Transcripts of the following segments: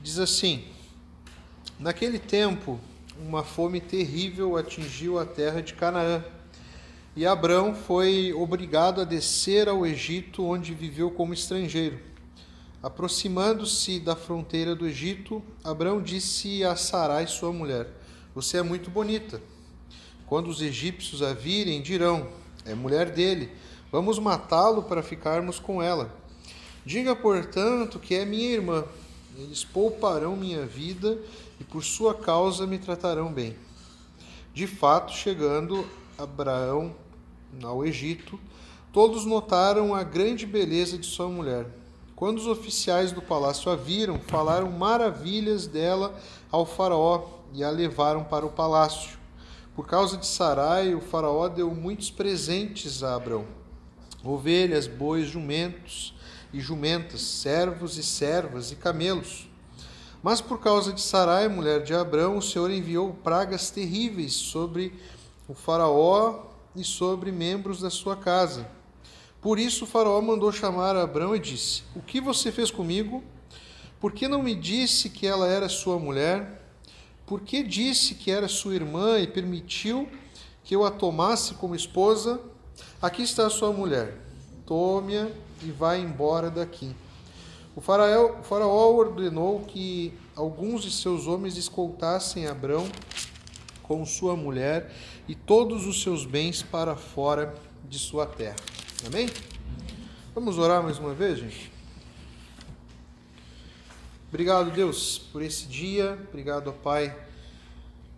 Diz assim: Naquele tempo, uma fome terrível atingiu a terra de Canaã. E Abrão foi obrigado a descer ao Egito, onde viveu como estrangeiro. Aproximando-se da fronteira do Egito, Abrão disse a Sarai, sua mulher: Você é muito bonita. Quando os egípcios a virem, dirão: É mulher dele. Vamos matá-lo para ficarmos com ela. Diga, portanto, que é minha irmã. Eles pouparão minha vida e por sua causa me tratarão bem. De fato, chegando Abraão ao Egito, todos notaram a grande beleza de sua mulher. Quando os oficiais do palácio a viram, falaram maravilhas dela ao faraó e a levaram para o palácio. Por causa de Sarai, o faraó deu muitos presentes a Abrão: ovelhas, bois, jumentos e jumentas, servos e servas e camelos. Mas por causa de Sarai, mulher de Abrão, o Senhor enviou pragas terríveis sobre o faraó e sobre membros da sua casa. Por isso o faraó mandou chamar Abrão e disse: O que você fez comigo? Por que não me disse que ela era sua mulher? Por que disse que era sua irmã e permitiu que eu a tomasse como esposa? Aqui está a sua mulher. Tome-a e vá embora daqui. O faraó, o faraó ordenou que alguns de seus homens escoltassem Abrão com sua mulher e todos os seus bens para fora de sua terra. Amém? Vamos orar mais uma vez, gente? Obrigado, Deus, por esse dia. Obrigado, Pai,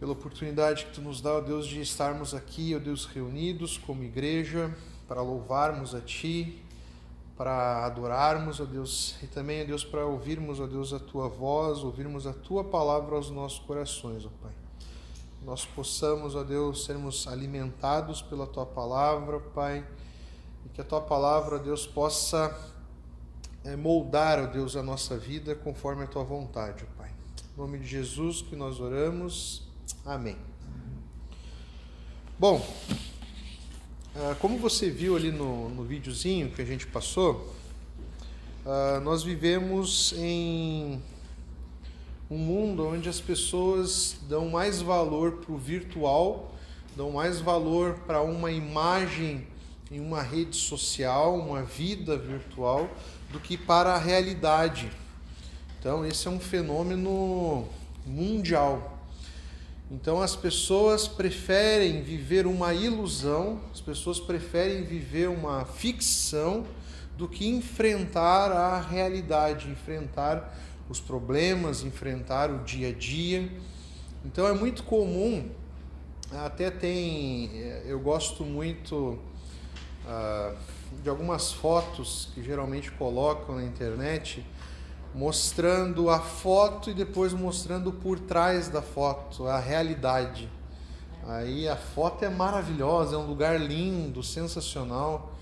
pela oportunidade que tu nos dá, ó Deus, de estarmos aqui, ó Deus, reunidos como igreja para louvarmos a Ti, para adorarmos, ó Deus, e também, ó Deus, para ouvirmos, ó Deus, a tua voz, ouvirmos a tua palavra aos nossos corações, ó Pai. Nós possamos, ó Deus, sermos alimentados pela tua palavra, Pai, e que a tua palavra, ó Deus, possa eh, moldar, ó Deus, a nossa vida conforme a tua vontade, ó Pai. Em nome de Jesus que nós oramos. Amém. Bom, como você viu ali no, no videozinho que a gente passou, uh, nós vivemos em um mundo onde as pessoas dão mais valor para o virtual, dão mais valor para uma imagem em uma rede social, uma vida virtual, do que para a realidade. Então, esse é um fenômeno mundial. Então as pessoas preferem viver uma ilusão, as pessoas preferem viver uma ficção do que enfrentar a realidade, enfrentar os problemas, enfrentar o dia a dia. Então é muito comum, até tem, eu gosto muito uh, de algumas fotos que geralmente colocam na internet mostrando a foto e depois mostrando por trás da foto a realidade. Aí a foto é maravilhosa, é um lugar lindo, sensacional.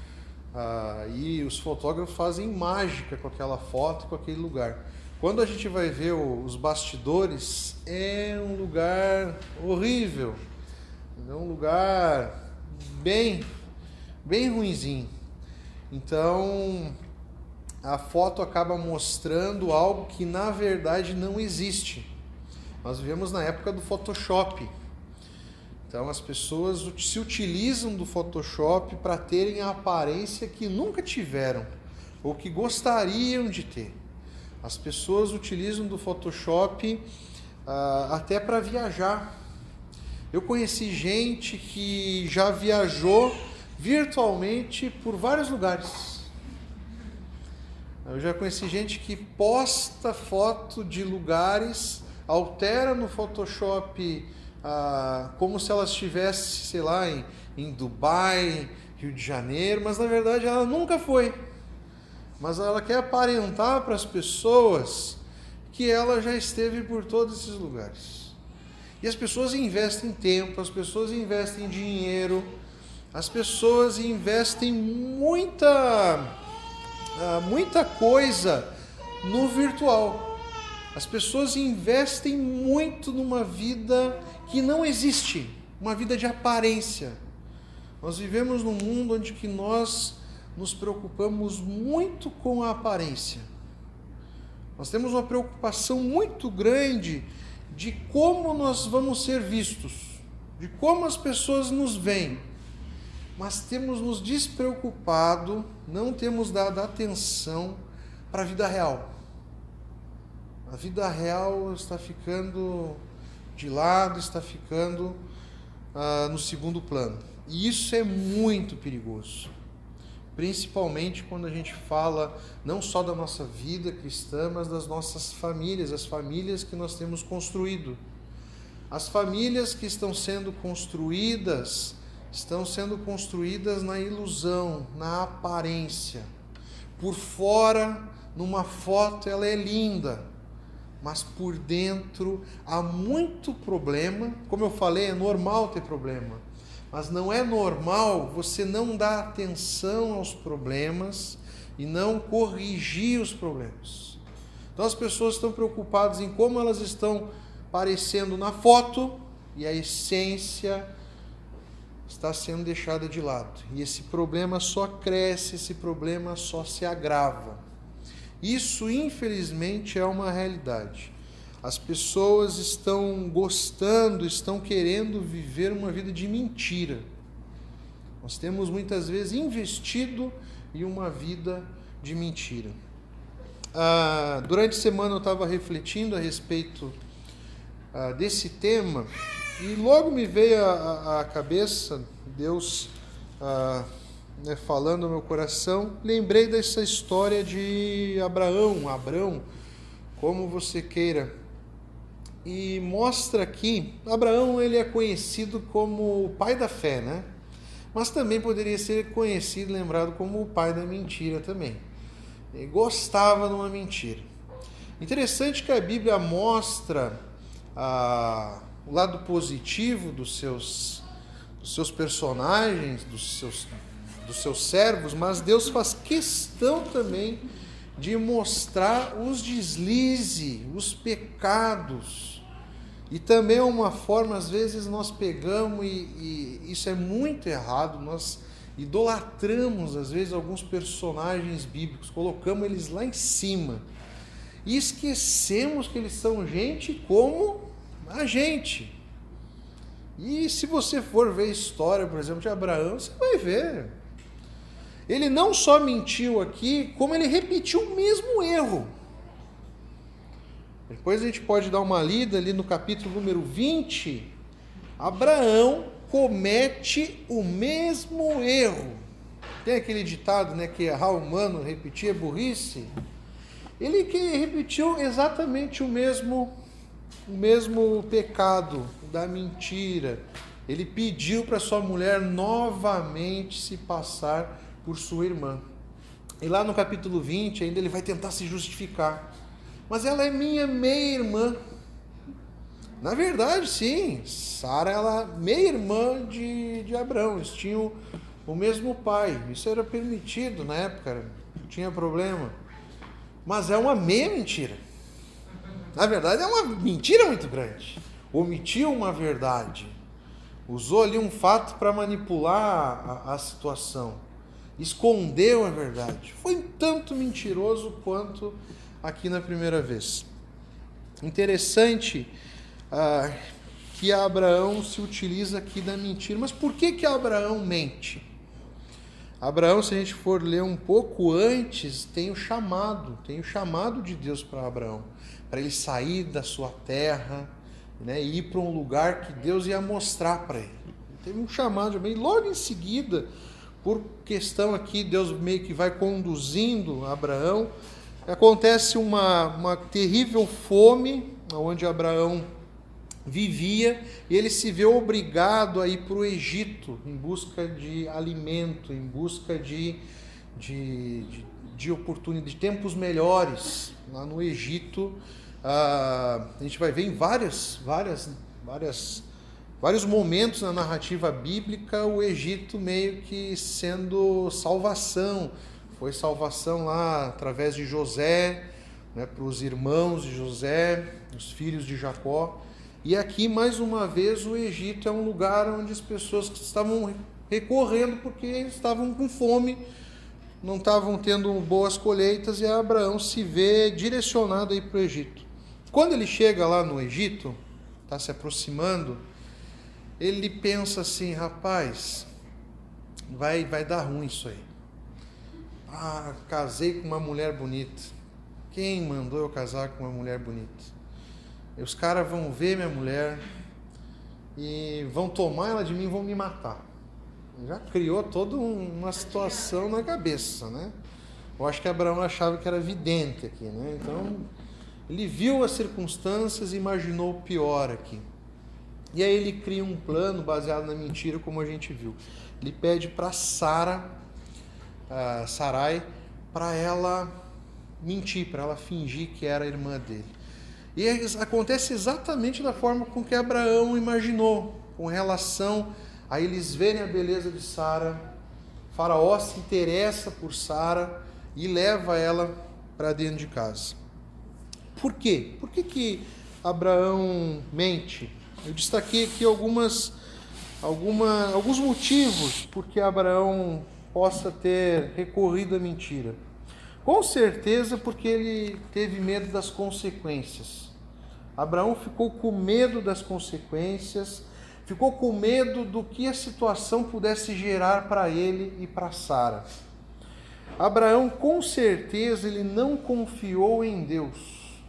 Aí os fotógrafos fazem mágica com aquela foto, com aquele lugar. Quando a gente vai ver os bastidores, é um lugar horrível, é um lugar bem, bem ruinzinho. Então a foto acaba mostrando algo que na verdade não existe. Nós vivemos na época do Photoshop. Então as pessoas se utilizam do Photoshop para terem a aparência que nunca tiveram ou que gostariam de ter. As pessoas utilizam do Photoshop uh, até para viajar. Eu conheci gente que já viajou virtualmente por vários lugares. Eu já conheci gente que posta foto de lugares, altera no Photoshop ah, como se ela estivesse, sei lá, em, em Dubai, Rio de Janeiro, mas na verdade ela nunca foi. Mas ela quer aparentar para as pessoas que ela já esteve por todos esses lugares. E as pessoas investem tempo, as pessoas investem dinheiro, as pessoas investem muita ah, muita coisa no virtual. As pessoas investem muito numa vida que não existe, uma vida de aparência. Nós vivemos num mundo onde que nós nos preocupamos muito com a aparência. Nós temos uma preocupação muito grande de como nós vamos ser vistos, de como as pessoas nos veem. Mas temos nos despreocupado, não temos dado atenção para a vida real. A vida real está ficando de lado, está ficando ah, no segundo plano. E isso é muito perigoso. Principalmente quando a gente fala não só da nossa vida cristã, mas das nossas famílias, as famílias que nós temos construído. As famílias que estão sendo construídas estão sendo construídas na ilusão, na aparência. Por fora, numa foto, ela é linda, mas por dentro há muito problema. Como eu falei, é normal ter problema, mas não é normal você não dar atenção aos problemas e não corrigir os problemas. Então as pessoas estão preocupadas em como elas estão parecendo na foto e a essência está sendo deixada de lado. E esse problema só cresce, esse problema só se agrava. Isso, infelizmente, é uma realidade. As pessoas estão gostando, estão querendo viver uma vida de mentira. Nós temos muitas vezes investido em uma vida de mentira. Ah, durante a semana eu estava refletindo a respeito ah, desse tema e logo me veio à cabeça Deus ah, né, falando no meu coração, lembrei dessa história de Abraão, Abraão, como você queira. E mostra aqui, Abraão ele é conhecido como o pai da fé, né? Mas também poderia ser conhecido, lembrado como o pai da mentira também. Ele gostava de uma mentira. Interessante que a Bíblia mostra ah, o lado positivo dos seus, dos seus personagens, dos seus dos seus servos, mas Deus faz questão também de mostrar os deslizes, os pecados. E também é uma forma, às vezes, nós pegamos, e, e isso é muito errado, nós idolatramos, às vezes, alguns personagens bíblicos, colocamos eles lá em cima. E esquecemos que eles são gente como a gente. E se você for ver a história, por exemplo, de Abraão, você vai ver. Ele não só mentiu aqui, como ele repetiu o mesmo erro. Depois a gente pode dar uma lida ali no capítulo número 20. Abraão comete o mesmo erro. Tem aquele ditado, né, que errar humano, repetir é burrice. Ele que repetiu exatamente o mesmo o mesmo pecado da mentira. Ele pediu para sua mulher novamente se passar por sua irmã. E lá no capítulo 20, ainda ele vai tentar se justificar. Mas ela é minha meia-irmã. Na verdade, sim, Sara ela meia-irmã de, de Abraão. Eles tinham o mesmo pai. Isso era permitido na época, não tinha problema. Mas é uma meia mentira. Na verdade, é uma mentira muito grande. Omitiu uma verdade. Usou ali um fato para manipular a, a situação escondeu a verdade. Foi tanto mentiroso quanto aqui na primeira vez. Interessante ah, que Abraão se utiliza aqui da mentira. Mas por que que Abraão mente? Abraão, se a gente for ler um pouco antes, tem o chamado, tem o chamado de Deus para Abraão, para ele sair da sua terra, né, e ir para um lugar que Deus ia mostrar para ele. Teve um chamado, e logo em seguida, por questão aqui, Deus meio que vai conduzindo Abraão. Acontece uma, uma terrível fome, onde Abraão vivia, e ele se vê obrigado a ir para o Egito em busca de alimento, em busca de, de, de, de oportunidade, de tempos melhores. Lá no Egito, ah, a gente vai ver em várias, várias, várias vários momentos na narrativa bíblica o Egito meio que sendo salvação. Foi salvação lá através de José, né, para os irmãos de José, os filhos de Jacó. E aqui, mais uma vez, o Egito é um lugar onde as pessoas estavam recorrendo porque estavam com fome, não estavam tendo boas colheitas e Abraão se vê direcionado aí para o Egito. Quando ele chega lá no Egito, está se aproximando, ele pensa assim, rapaz, vai, vai dar ruim isso aí. Ah, casei com uma mulher bonita. Quem mandou eu casar com uma mulher bonita? Os caras vão ver minha mulher e vão tomar ela de mim e vão me matar. Já criou toda uma situação na cabeça, né? Eu acho que Abraão achava que era vidente aqui, né? Então, ele viu as circunstâncias e imaginou o pior aqui. E aí ele cria um plano baseado na mentira, como a gente viu. Ele pede para Sara, Sarai, para ela mentir, para ela fingir que era irmã dele. E acontece exatamente da forma com que Abraão imaginou, com relação a eles verem a beleza de Sara. Faraó se interessa por Sara e leva ela para dentro de casa. Por quê? Por que, que Abraão mente? Eu destaquei aqui algumas, alguma, alguns motivos por que Abraão possa ter recorrido à mentira. Com certeza porque ele teve medo das consequências. Abraão ficou com medo das consequências, ficou com medo do que a situação pudesse gerar para ele e para Sara. Abraão, com certeza, ele não confiou em Deus.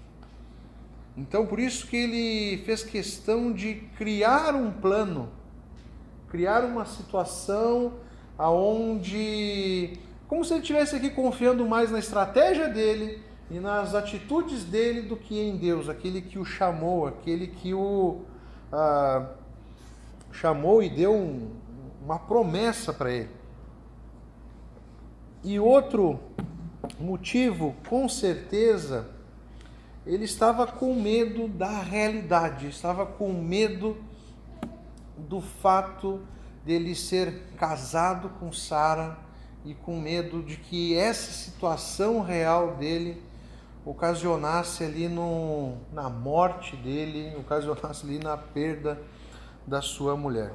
Então, por isso que ele fez questão de criar um plano, criar uma situação aonde como se ele estivesse aqui confiando mais na estratégia dele e nas atitudes dele do que em Deus, aquele que o chamou, aquele que o ah, chamou e deu um, uma promessa para ele. E outro motivo, com certeza, ele estava com medo da realidade, estava com medo do fato dele ser casado com Sara e com medo de que essa situação real dele ocasionasse ali no, na morte dele, ocasionasse ali na perda da sua mulher.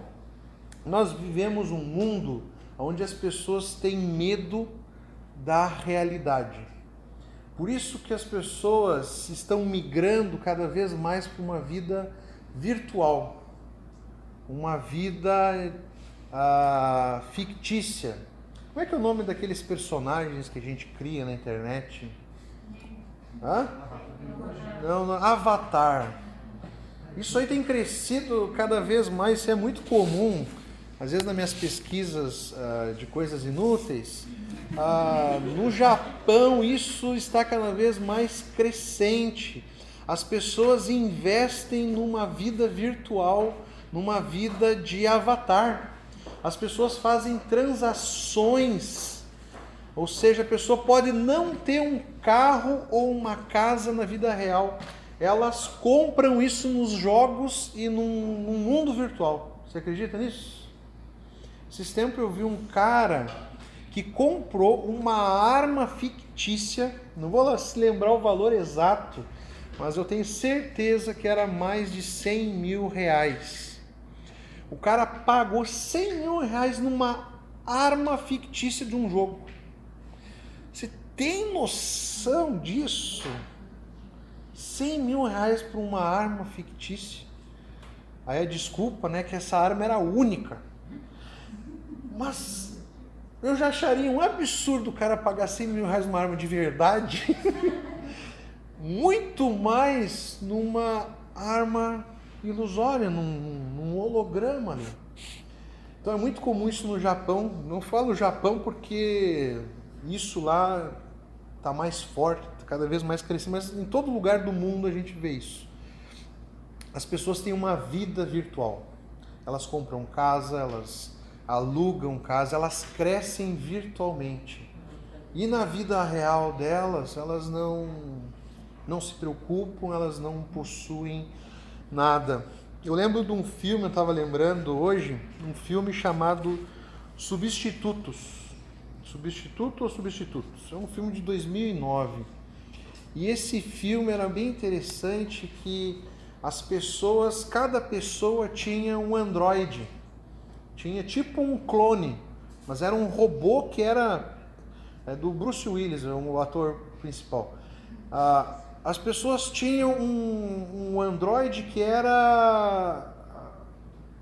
Nós vivemos um mundo onde as pessoas têm medo da realidade. Por isso que as pessoas estão migrando cada vez mais para uma vida virtual, uma vida ah, fictícia. Como é que é o nome daqueles personagens que a gente cria na internet? Hã? Não, não, Avatar. Isso aí tem crescido cada vez mais, isso é muito comum. Às vezes nas minhas pesquisas uh, de coisas inúteis, ah, no Japão, isso está cada vez mais crescente. As pessoas investem numa vida virtual, numa vida de avatar. As pessoas fazem transações, ou seja, a pessoa pode não ter um carro ou uma casa na vida real. Elas compram isso nos jogos e num, num mundo virtual. Você acredita nisso? Esses tempos eu vi um cara que comprou uma arma fictícia, não vou se lembrar o valor exato, mas eu tenho certeza que era mais de 100 mil reais. O cara pagou 100 mil reais numa arma fictícia de um jogo. Você tem noção disso? 100 mil reais por uma arma fictícia. Aí a desculpa, né, que essa arma era única. Mas eu já acharia um absurdo o cara pagar 100 mil reais numa arma de verdade. Muito mais numa arma ilusória, num, num holograma ali. Então é muito comum isso no Japão. Não falo Japão porque isso lá está mais forte, cada vez mais crescendo, mas em todo lugar do mundo a gente vê isso. As pessoas têm uma vida virtual. Elas compram casa, elas alugam casa, elas crescem virtualmente. E na vida real delas, elas não não se preocupam, elas não possuem nada. Eu lembro de um filme, eu estava lembrando hoje, um filme chamado Substitutos. Substituto ou Substitutos? É um filme de 2009. E esse filme era bem interessante que as pessoas, cada pessoa tinha um androide tinha tipo um clone, mas era um robô que era é do Bruce Willis, é o ator principal. Ah, as pessoas tinham um, um Android que era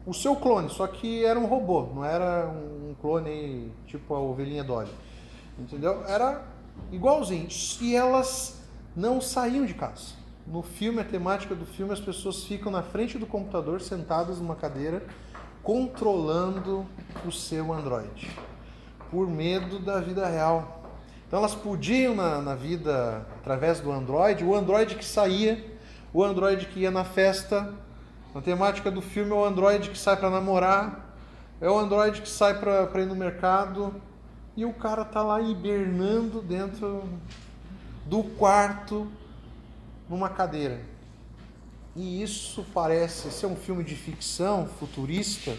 o seu clone, só que era um robô, não era um clone tipo a ovelhinha Dolly. Entendeu? Era igualzinho. E elas não saíam de casa. No filme, a temática do filme, as pessoas ficam na frente do computador, sentadas numa cadeira, controlando o seu Android, por medo da vida real. Então elas podiam na, na vida através do Android, o Android que saía, o Android que ia na festa. Na temática do filme é o Android que sai para namorar, é o Android que sai para ir no mercado, e o cara tá lá hibernando dentro do quarto numa cadeira. E isso parece ser um filme de ficção futurista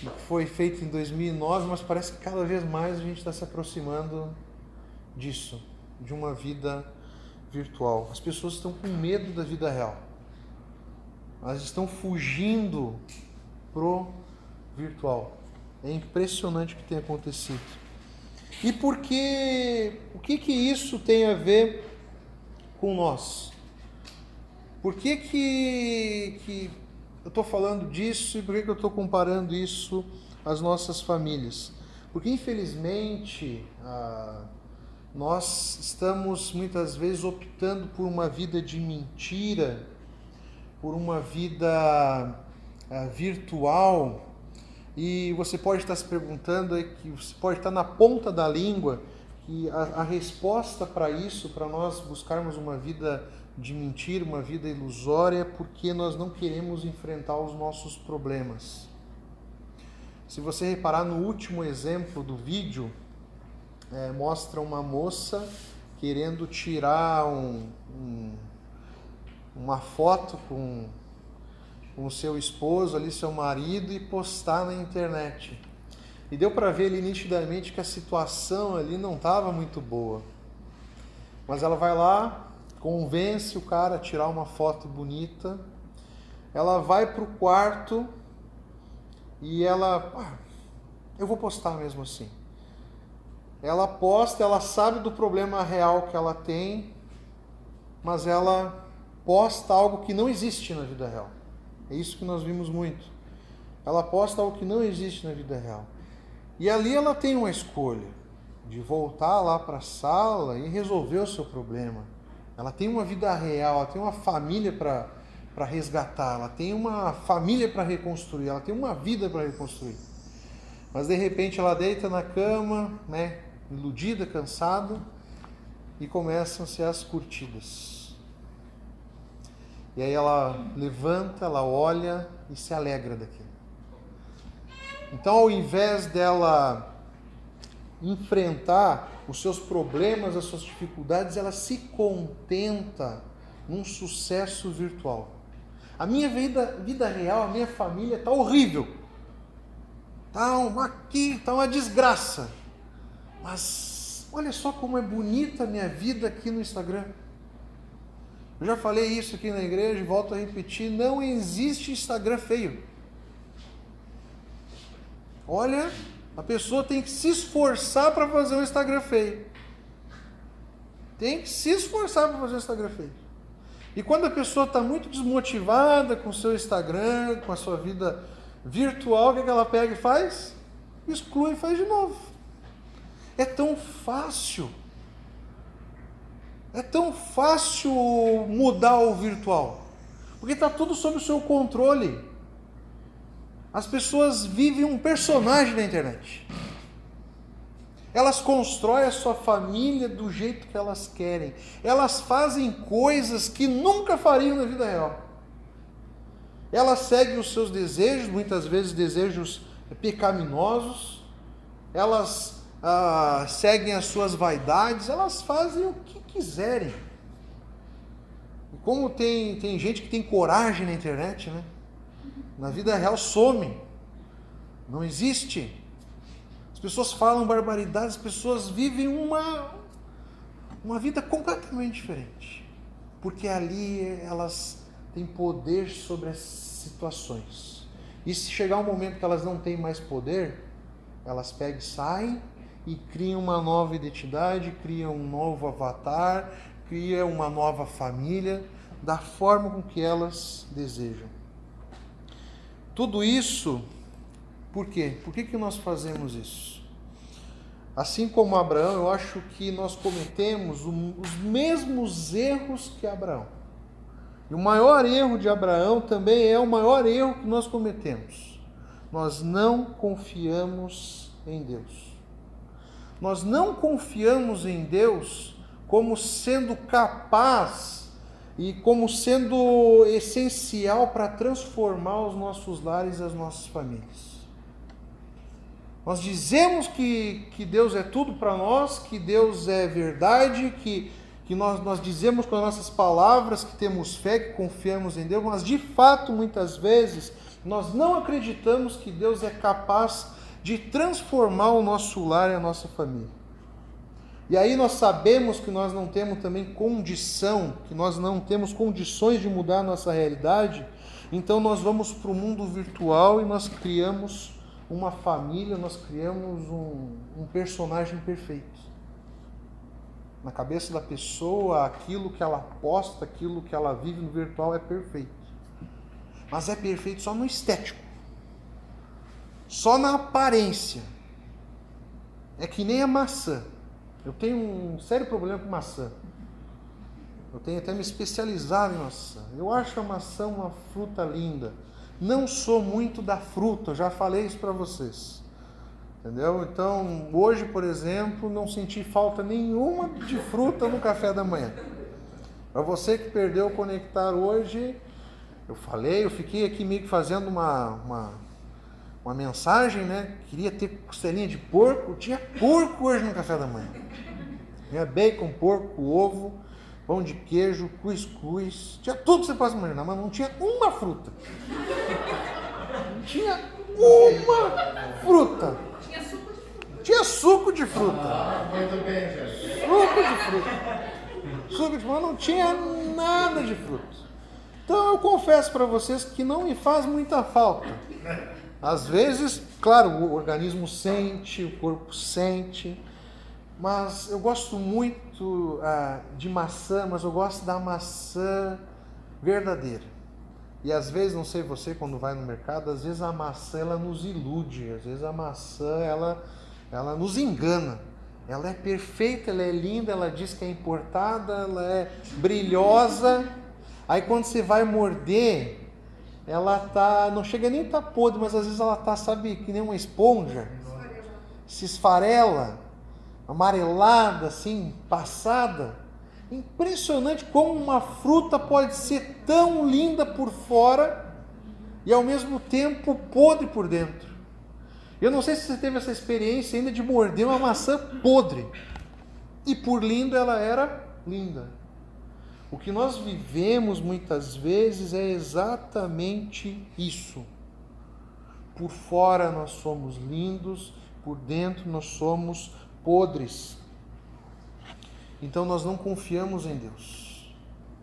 que foi feito em 2009, mas parece que cada vez mais a gente está se aproximando disso, de uma vida virtual. As pessoas estão com medo da vida real. Elas estão fugindo pro virtual. É impressionante o que tem acontecido. E por que, o que que isso tem a ver com nós? Por que que, que eu estou falando disso e por que, que eu estou comparando isso às nossas famílias? Porque infelizmente nós estamos muitas vezes optando por uma vida de mentira, por uma vida ah, virtual e você pode estar se perguntando, que você pode estar na ponta da língua, que a, a resposta para isso, para nós buscarmos uma vida de mentira, uma vida ilusória, é porque nós não queremos enfrentar os nossos problemas. Se você reparar no último exemplo do vídeo, é, mostra uma moça querendo tirar um, um, uma foto com com seu esposo ali, seu marido, e postar na internet. E deu para ver ali nitidamente que a situação ali não estava muito boa. Mas ela vai lá, convence o cara a tirar uma foto bonita. Ela vai para o quarto e ela, ah, eu vou postar mesmo assim. Ela posta, ela sabe do problema real que ela tem, mas ela posta algo que não existe na vida real. É isso que nós vimos muito. Ela posta algo que não existe na vida real. E ali ela tem uma escolha de voltar lá para a sala e resolver o seu problema. Ela tem uma vida real, ela tem uma família para resgatar, ela tem uma família para reconstruir, ela tem uma vida para reconstruir. Mas de repente ela deita na cama, né, iludida, cansada, e começam-se as curtidas. E aí ela levanta, ela olha e se alegra daquilo. Então, ao invés dela enfrentar os seus problemas, as suas dificuldades, ela se contenta num sucesso virtual. A minha vida, vida real, a minha família está horrível. Está uma, aqui, está uma desgraça. Mas olha só como é bonita a minha vida aqui no Instagram. Eu já falei isso aqui na igreja e volto a repetir: não existe Instagram feio. Olha, a pessoa tem que se esforçar para fazer um Instagram feio. Tem que se esforçar para fazer um Instagram feio. E quando a pessoa está muito desmotivada com o seu Instagram, com a sua vida virtual, o que, é que ela pega e faz? Exclui e faz de novo. É tão fácil é tão fácil mudar o virtual, porque está tudo sob o seu controle. As pessoas vivem um personagem na internet. Elas constroem a sua família do jeito que elas querem. Elas fazem coisas que nunca fariam na vida real. Elas seguem os seus desejos, muitas vezes desejos pecaminosos. Elas ah, seguem as suas vaidades, elas fazem o que quiserem. Como tem, tem gente que tem coragem na internet, né? Na vida real some. Não existe. As pessoas falam barbaridades, as pessoas vivem uma, uma vida completamente diferente. Porque ali elas têm poder sobre as situações. E se chegar um momento que elas não têm mais poder, elas pegam e saem e cria uma nova identidade, cria um novo avatar, cria uma nova família, da forma com que elas desejam. Tudo isso, por quê? Por que, que nós fazemos isso? Assim como Abraão, eu acho que nós cometemos os mesmos erros que Abraão. E o maior erro de Abraão também é o maior erro que nós cometemos. Nós não confiamos em Deus. Nós não confiamos em Deus como sendo capaz e como sendo essencial para transformar os nossos lares e as nossas famílias. Nós dizemos que, que Deus é tudo para nós, que Deus é verdade, que, que nós, nós dizemos com as nossas palavras que temos fé, que confiamos em Deus, mas de fato, muitas vezes, nós não acreditamos que Deus é capaz de transformar o nosso lar e a nossa família. E aí nós sabemos que nós não temos também condição, que nós não temos condições de mudar a nossa realidade, então nós vamos para o mundo virtual e nós criamos uma família, nós criamos um, um personagem perfeito. Na cabeça da pessoa, aquilo que ela posta, aquilo que ela vive no virtual é perfeito. Mas é perfeito só no estético, só na aparência. É que nem a maçã. Eu tenho um sério problema com maçã. Eu tenho até me especializado em maçã. Eu acho a maçã uma fruta linda. Não sou muito da fruta, já falei isso para vocês. Entendeu? Então, hoje, por exemplo, não senti falta nenhuma de fruta no café da manhã. Para você que perdeu o conectar hoje, eu falei, eu fiquei aqui meio que fazendo uma, uma, uma mensagem, né? Queria ter costelinha de porco, tinha porco hoje no café da manhã. Tinha bacon, porco, ovo, pão de queijo, cuscuz, tinha tudo que você possa imaginar, mas não tinha uma fruta. Não tinha uma fruta. Tinha suco de fruta. Tinha suco de fruta. Ah, muito bem, gente. Suco de fruta. Suco de fruta, não tinha nada de fruta. Então eu confesso para vocês que não me faz muita falta. Às vezes, claro, o organismo sente, o corpo sente, mas eu gosto muito ah, de maçã, mas eu gosto da maçã verdadeira. E às vezes, não sei você, quando vai no mercado, às vezes a maçã ela nos ilude, às vezes a maçã ela, ela nos engana. Ela é perfeita, ela é linda, ela diz que é importada, ela é brilhosa. Aí quando você vai morder, ela tá, não chega nem a tá podre, mas às vezes ela tá, sabe, que nem uma esponja, se esfarela amarelada, assim, passada. Impressionante como uma fruta pode ser tão linda por fora e ao mesmo tempo podre por dentro. Eu não sei se você teve essa experiência ainda de morder uma maçã podre. E por linda ela era linda. O que nós vivemos muitas vezes é exatamente isso. Por fora nós somos lindos, por dentro nós somos podres. Então nós não confiamos em Deus.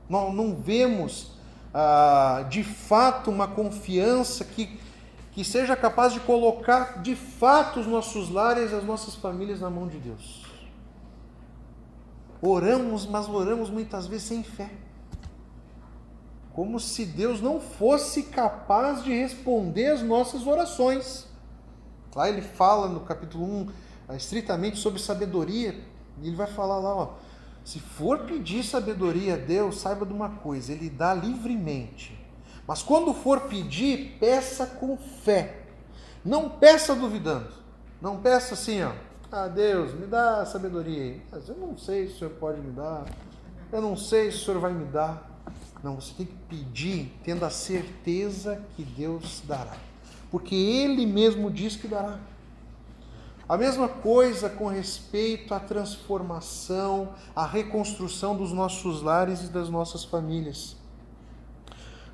Nós não vemos ah, de fato uma confiança que, que seja capaz de colocar de fato os nossos lares e as nossas famílias na mão de Deus. Oramos, mas oramos muitas vezes sem fé. Como se Deus não fosse capaz de responder as nossas orações. Lá ele fala no capítulo 1 estritamente sobre sabedoria, e ele vai falar lá, ó, se for pedir sabedoria a Deus, saiba de uma coisa, ele dá livremente. Mas quando for pedir, peça com fé. Não peça duvidando. Não peça assim, ó, ah, Deus, me dá sabedoria aí. Mas eu não sei se o Senhor pode me dar. Eu não sei se o Senhor vai me dar. Não, você tem que pedir tendo a certeza que Deus dará. Porque Ele mesmo diz que dará. A mesma coisa com respeito à transformação, à reconstrução dos nossos lares e das nossas famílias.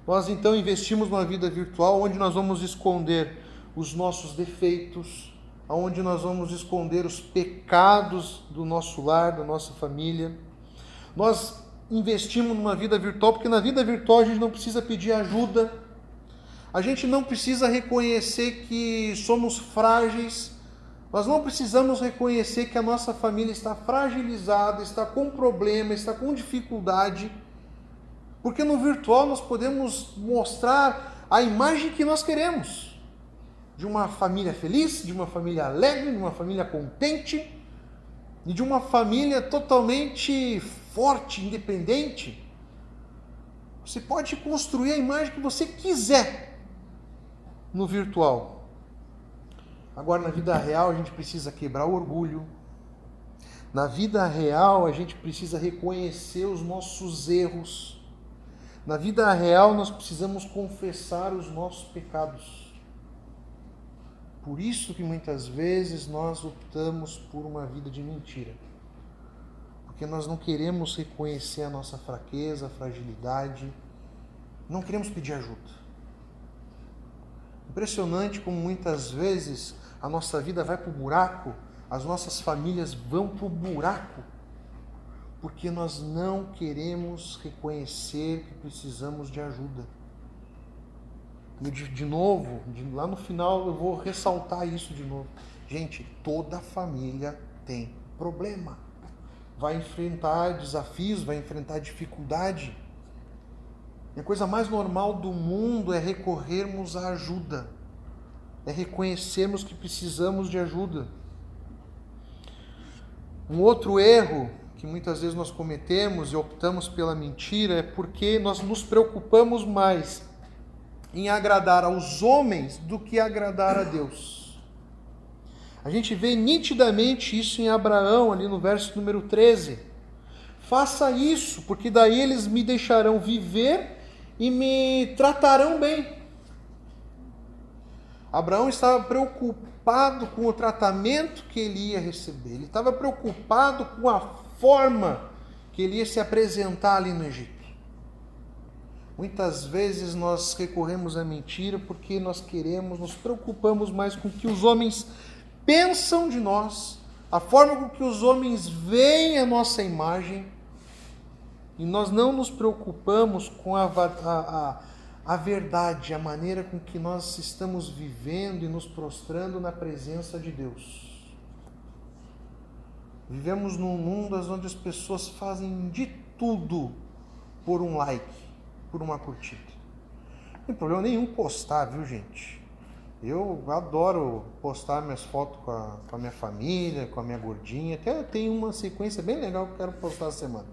Nós então investimos numa vida virtual onde nós vamos esconder os nossos defeitos, onde nós vamos esconder os pecados do nosso lar, da nossa família. Nós investimos numa vida virtual porque na vida virtual a gente não precisa pedir ajuda, a gente não precisa reconhecer que somos frágeis Nós não precisamos reconhecer que a nossa família está fragilizada, está com problema, está com dificuldade, porque no virtual nós podemos mostrar a imagem que nós queremos de uma família feliz, de uma família alegre, de uma família contente e de uma família totalmente forte, independente. Você pode construir a imagem que você quiser no virtual. Agora, na vida real, a gente precisa quebrar o orgulho. Na vida real, a gente precisa reconhecer os nossos erros. Na vida real, nós precisamos confessar os nossos pecados. Por isso que muitas vezes nós optamos por uma vida de mentira. Porque nós não queremos reconhecer a nossa fraqueza, a fragilidade, não queremos pedir ajuda. Impressionante como muitas vezes a nossa vida vai para o buraco, as nossas famílias vão para o buraco, porque nós não queremos reconhecer que precisamos de ajuda. De, de novo, de, lá no final eu vou ressaltar isso de novo. Gente, toda família tem problema. Vai enfrentar desafios, vai enfrentar dificuldade. E a coisa mais normal do mundo é recorrermos à ajuda é reconhecermos que precisamos de ajuda. Um outro erro que muitas vezes nós cometemos e optamos pela mentira é porque nós nos preocupamos mais em agradar aos homens do que agradar a Deus. A gente vê nitidamente isso em Abraão, ali no verso número 13. Faça isso, porque daí eles me deixarão viver e me tratarão bem. Abraão estava preocupado com o tratamento que ele ia receber, ele estava preocupado com a forma que ele ia se apresentar ali no Egito. Muitas vezes nós recorremos à mentira porque nós queremos, nos preocupamos mais com o que os homens pensam de nós, a forma com que os homens veem a nossa imagem, e nós não nos preocupamos com a, a, a a verdade, a maneira com que nós estamos vivendo e nos prostrando na presença de Deus. Vivemos num mundo onde as pessoas fazem de tudo por um like, por uma curtida. Não tem problema nenhum postar, viu, gente? Eu adoro postar minhas fotos com a, com a minha família, com a minha gordinha. Até tem uma sequência bem legal que eu quero postar essa semana.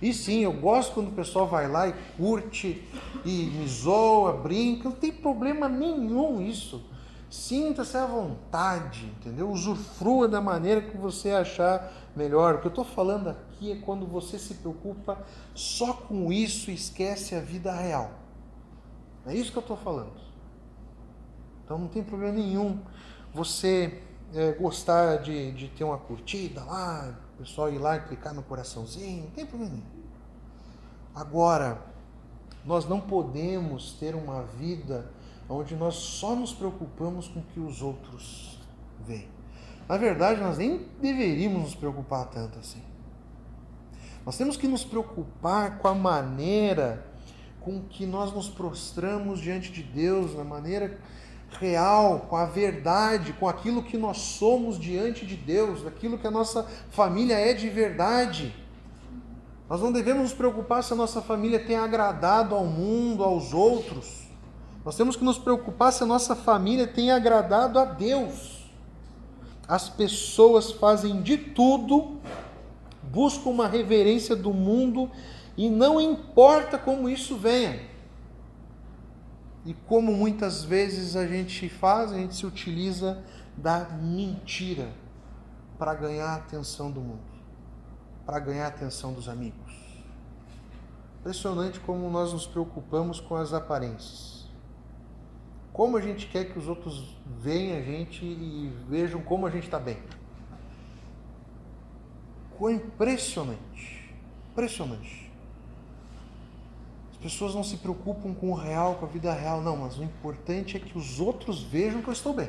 E sim, eu gosto quando o pessoal vai lá e curte e me zoa, brinca, não tem problema nenhum isso. Sinta-se à vontade, entendeu? Usufrua da maneira que você achar melhor. O que eu estou falando aqui é quando você se preocupa só com isso e esquece a vida real. É isso que eu estou falando. Então não tem problema nenhum você é, gostar de, de ter uma curtida lá, o pessoal ir lá e clicar no coraçãozinho, não tem problema nenhum. Agora, nós não podemos ter uma vida onde nós só nos preocupamos com o que os outros veem. Na verdade, nós nem deveríamos nos preocupar tanto assim. Nós temos que nos preocupar com a maneira com que nós nos prostramos diante de Deus, na maneira real, com a verdade, com aquilo que nós somos diante de Deus, daquilo que a nossa família é de verdade. Nós não devemos nos preocupar se a nossa família tem agradado ao mundo, aos outros. Nós temos que nos preocupar se a nossa família tem agradado a Deus. As pessoas fazem de tudo, buscam uma reverência do mundo e não importa como isso venha. E como muitas vezes a gente faz, a gente se utiliza da mentira para ganhar a atenção do mundo, para ganhar a atenção dos amigos. Impressionante como nós nos preocupamos com as aparências. Como a gente quer que os outros vejam a gente e vejam como a gente está bem. Ficou impressionante. Impressionante pessoas não se preocupam com o real, com a vida real. Não, mas o importante é que os outros vejam que eu estou bem.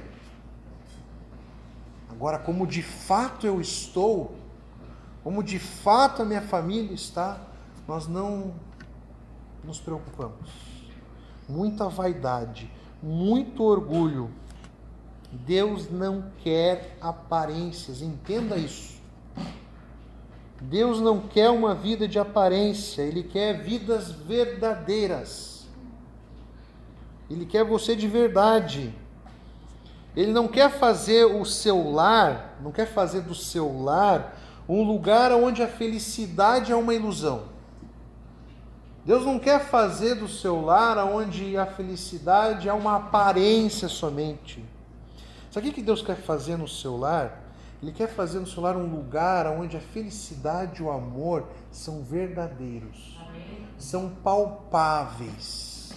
Agora, como de fato eu estou, como de fato a minha família está, nós não nos preocupamos. Muita vaidade, muito orgulho Deus não quer aparências, entenda isso. Deus não quer uma vida de aparência, Ele quer vidas verdadeiras. Ele quer você de verdade. Ele não quer fazer o seu lar, não quer fazer do seu lar um lugar onde a felicidade é uma ilusão. Deus não quer fazer do seu lar onde a felicidade é uma aparência somente. Sabe o que Deus quer fazer no seu lar? Ele quer fazer no seu lar um lugar onde a felicidade e o amor são verdadeiros, Amém. são palpáveis.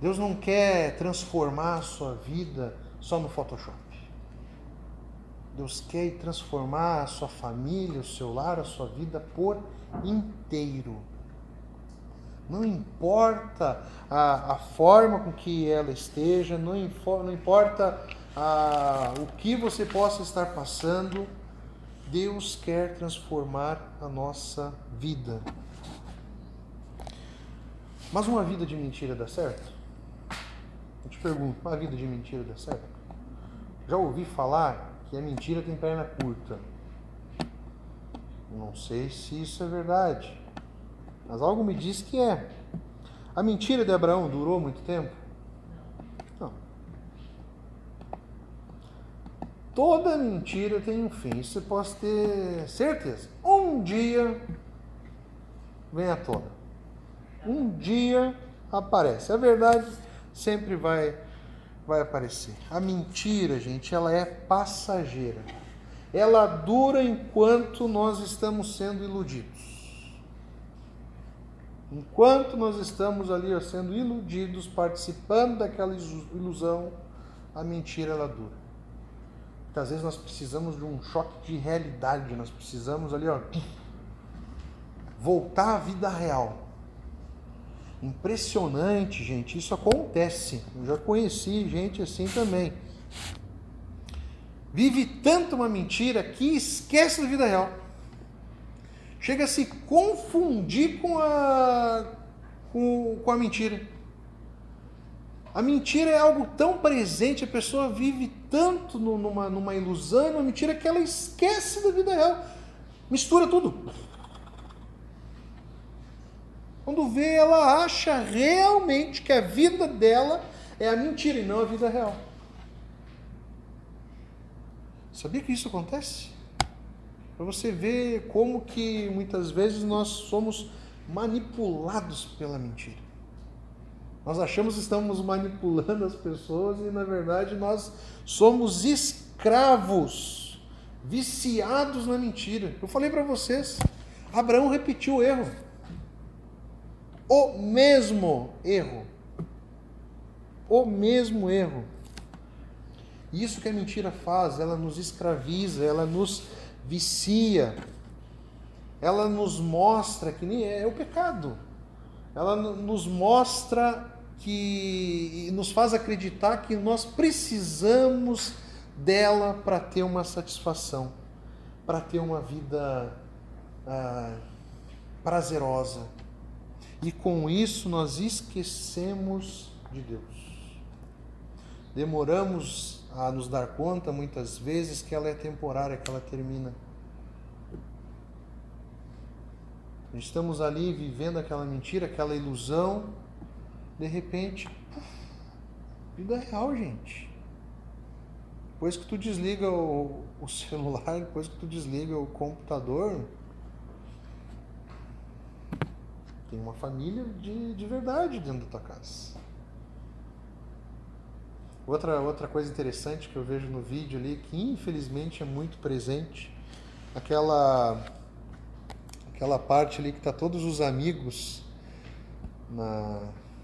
Deus não quer transformar a sua vida só no Photoshop. Deus quer transformar a sua família, o seu lar, a sua vida por inteiro. Não importa a, a forma com que ela esteja, não, não importa a, o que você possa estar passando, Deus quer transformar a nossa vida. Mas uma vida de mentira dá certo? Eu te pergunto, uma vida de mentira dá certo? Já ouvi falar que a mentira tem perna curta. Não sei se isso é verdade, mas algo me diz que é. A mentira de Abraão durou muito tempo? Não. Toda mentira tem um fim, você pode ter certeza. Um dia vem à tona. Um dia aparece. A verdade sempre vai vai aparecer. A mentira, gente, ela é passageira. Ela dura enquanto nós estamos sendo iludidos. Enquanto nós estamos ali ó, sendo iludidos, participando daquela ilusão, a mentira ela dura. Muitas vezes nós precisamos de um choque de realidade, nós precisamos ali, ó, voltar à vida real. Impressionante, gente. Isso acontece. Eu já conheci gente assim também. Vive tanto uma mentira que esquece da vida real. Chega a se confundir com a, com, com a mentira. A mentira é algo tão presente, a pessoa vive tanto numa, numa ilusão, numa mentira, que ela esquece da vida real. Mistura tudo. Quando vê, ela acha realmente que a vida dela é a mentira e não a vida real. Sabia que isso acontece? Para você ver como que muitas vezes nós somos manipulados pela mentira. Nós achamos que estamos manipulando as pessoas e na verdade nós somos escravos, viciados na mentira. Eu falei para vocês, Abraão repetiu o erro o mesmo erro. O mesmo erro. Isso que a mentira faz, ela nos escraviza, ela nos vicia, ela nos mostra que nem é, é o pecado. Ela nos mostra que nos faz acreditar que nós precisamos dela para ter uma satisfação, para ter uma vida ah, prazerosa. E com isso nós esquecemos de Deus. Demoramos a nos dar conta muitas vezes que ela é temporária, que ela termina. Estamos ali vivendo aquela mentira, aquela ilusão, de repente, vida real, gente. Depois que tu desliga o, o celular, depois que tu desliga o computador, Tem uma família de, de verdade dentro da tua casa. Outra, outra coisa interessante que eu vejo no vídeo ali, que infelizmente é muito presente, aquela, aquela parte ali que tá todos os amigos na,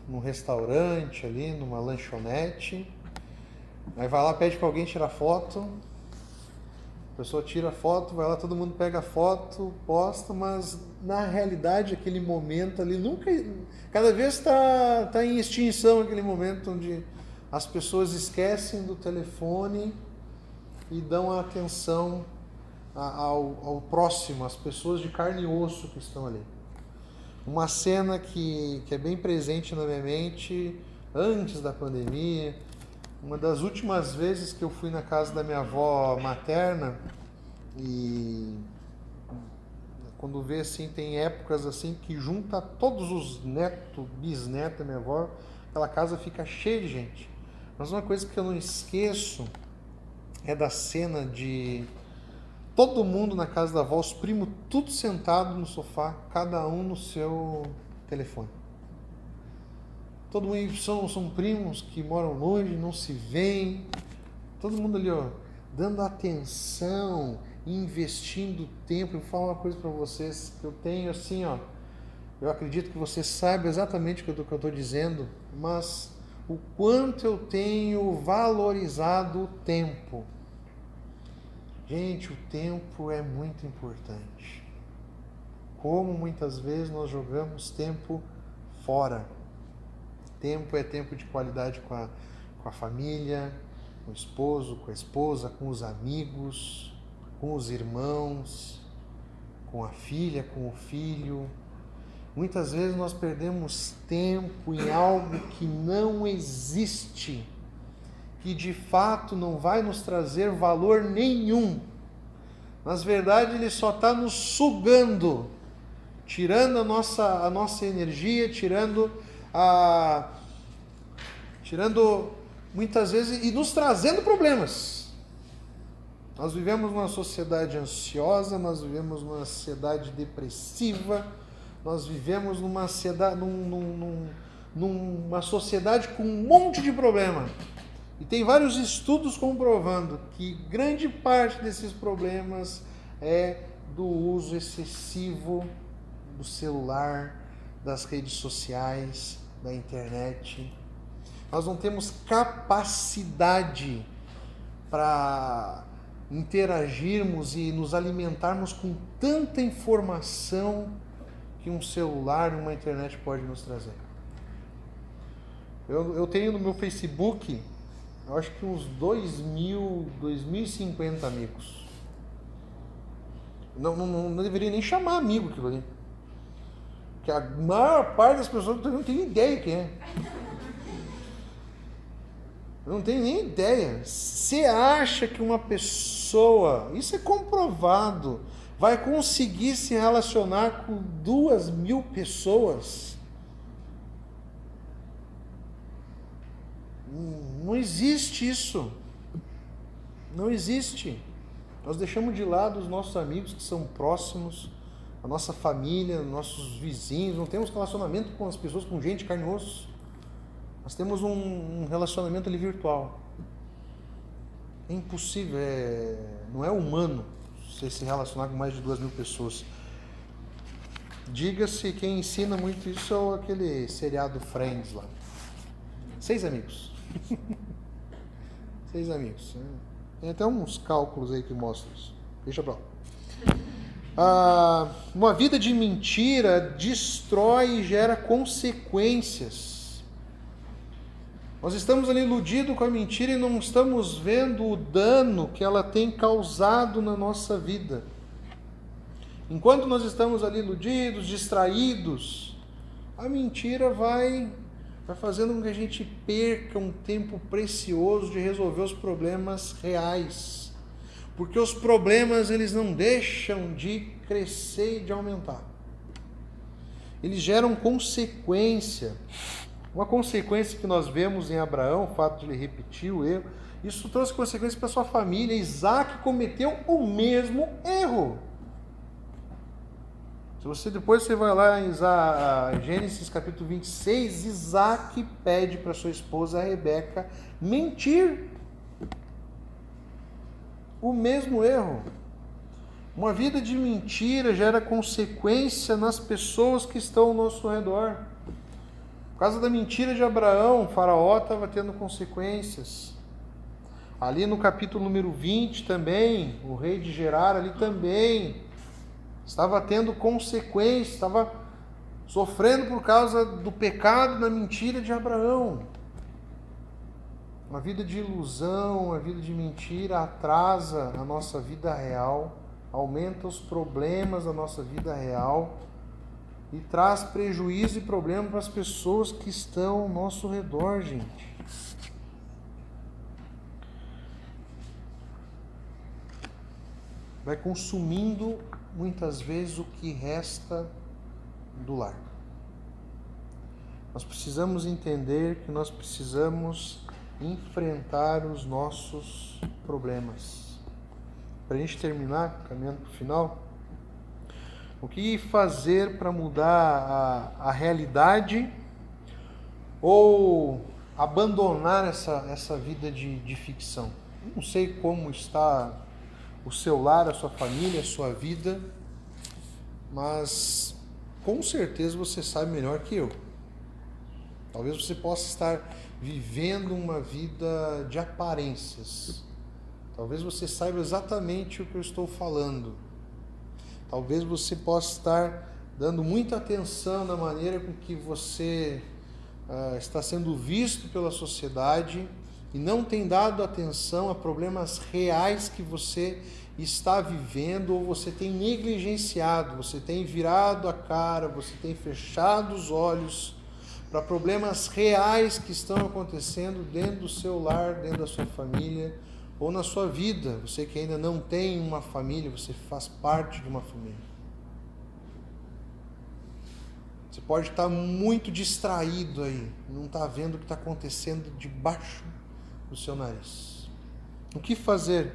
num restaurante ali, numa lanchonete. Aí vai lá, pede para alguém tirar foto, a pessoa tira a foto, vai lá, todo mundo pega a foto, posta, mas na realidade aquele momento ali nunca. Cada vez está tá em extinção aquele momento onde as pessoas esquecem do telefone e dão atenção ao, ao próximo, às pessoas de carne e osso que estão ali. Uma cena que, que é bem presente na minha mente antes da pandemia Uma das últimas vezes que eu fui na casa da minha avó materna e quando vê assim, tem épocas assim que junta todos os netos, bisnetos da minha avó, aquela casa fica cheia de gente. Mas uma coisa que eu não esqueço é da cena de todo mundo na casa da avó, os primos tudo sentado no sofá, cada um no seu telefone. Todo mundo são, são primos que moram longe, não se veem. Todo mundo ali, ó, dando atenção, investindo tempo. Eu vou falar uma coisa para vocês que eu tenho assim, ó. Eu acredito que você sabe exatamente o que eu estou dizendo, mas o quanto eu tenho valorizado o tempo. Gente, o tempo é muito importante. Como muitas vezes nós jogamos tempo fora. Tempo é tempo de qualidade com a, com a família, com o esposo, com a esposa, com os amigos, com os irmãos, com a filha, com o filho. Muitas vezes nós perdemos tempo em algo que não existe, que de fato não vai nos trazer valor nenhum. Nas verdade, ele só está nos sugando, tirando a nossa, a nossa energia, tirando a, tirando muitas vezes e nos trazendo problemas. Nós vivemos numa sociedade ansiosa, nós vivemos numa sociedade depressiva, nós vivemos numa, sociedade, num, num, numa sociedade com um monte de problema. E tem vários estudos comprovando que grande parte desses problemas é do uso excessivo do celular, das redes sociais, da internet. Nós não temos capacidade para interagirmos e nos alimentarmos com tanta informação que um celular e uma internet pode nos trazer. Eu, eu tenho no meu Facebook, eu acho que uns 2.000, 2.050 amigos. Não, não, não deveria nem chamar amigo aquilo ali que a maior parte das pessoas não tem ideia quem é. não tem nem ideia. Você acha que uma pessoa, isso é comprovado, vai conseguir se relacionar com duas mil pessoas? Não existe isso. Não existe. Nós deixamos de lado os nossos amigos que são próximos a nossa família, nossos vizinhos, não temos relacionamento com as pessoas, com gente carne e osso. Nós temos um, relacionamento ali virtual. É impossível, é, não é humano você se relacionar com mais de duas mil pessoas. Diga-se, quem ensina muito isso é aquele seriado Friends lá. Seis amigos. Seis amigos. Né? Tem até uns cálculos aí que mostram isso. Deixa pra lá. Ah, uma vida de mentira destrói e gera consequências. Nós estamos ali iludidos com a mentira e não estamos vendo o dano que ela tem causado na nossa vida. Enquanto nós estamos ali iludidos, distraídos, a mentira vai, vai fazendo com que a gente perca um tempo precioso de resolver os problemas reais porque os problemas eles não deixam de crescer e de aumentar. Eles geram consequência. Uma consequência que nós vemos em Abraão, o fato de ele repetir o erro, isso trouxe consequências para sua família. Isaac cometeu o mesmo erro. Se você depois você vai lá em Gênesis capítulo 26, Isaac pede para sua esposa Rebeca mentir o mesmo erro. Uma vida de mentira gera consequência nas pessoas que estão ao nosso redor. Causa da mentira de Abraão, Faraó estava tendo consequências. Ali no capítulo número 20 também, o rei de Gerar ali também estava tendo consequências, estava sofrendo por causa do pecado da mentira de Abraão. Uma vida de ilusão, uma vida de mentira atrasa a nossa vida real, aumenta os problemas da nossa vida real e traz prejuízo e problema para as pessoas que estão ao nosso redor, gente. Vai consumindo muitas vezes o que resta do lar. Nós precisamos entender que nós precisamos enfrentar os nossos problemas. Para a gente terminar, caminhando para o final, o que fazer para mudar a, a realidade ou abandonar essa, essa vida de, de ficção? Não sei como está o seu lar, a sua família, a sua vida, mas com certeza você sabe melhor que eu. Talvez você possa estar vivendo uma vida de aparências. Talvez você saiba exatamente o que eu estou falando. Talvez você possa estar dando muita atenção na maneira com que você uh, está sendo visto pela sociedade e não tem dado atenção a problemas reais que você está vivendo ou você tem negligenciado, você tem virado a cara, você tem fechado os olhos para problemas reais que estão acontecendo dentro do seu lar, dentro da sua família ou na sua vida. Você que ainda não tem uma família, você faz parte de uma família. Você pode estar muito distraído aí, não está vendo o que está acontecendo debaixo do seu nariz. O que fazer?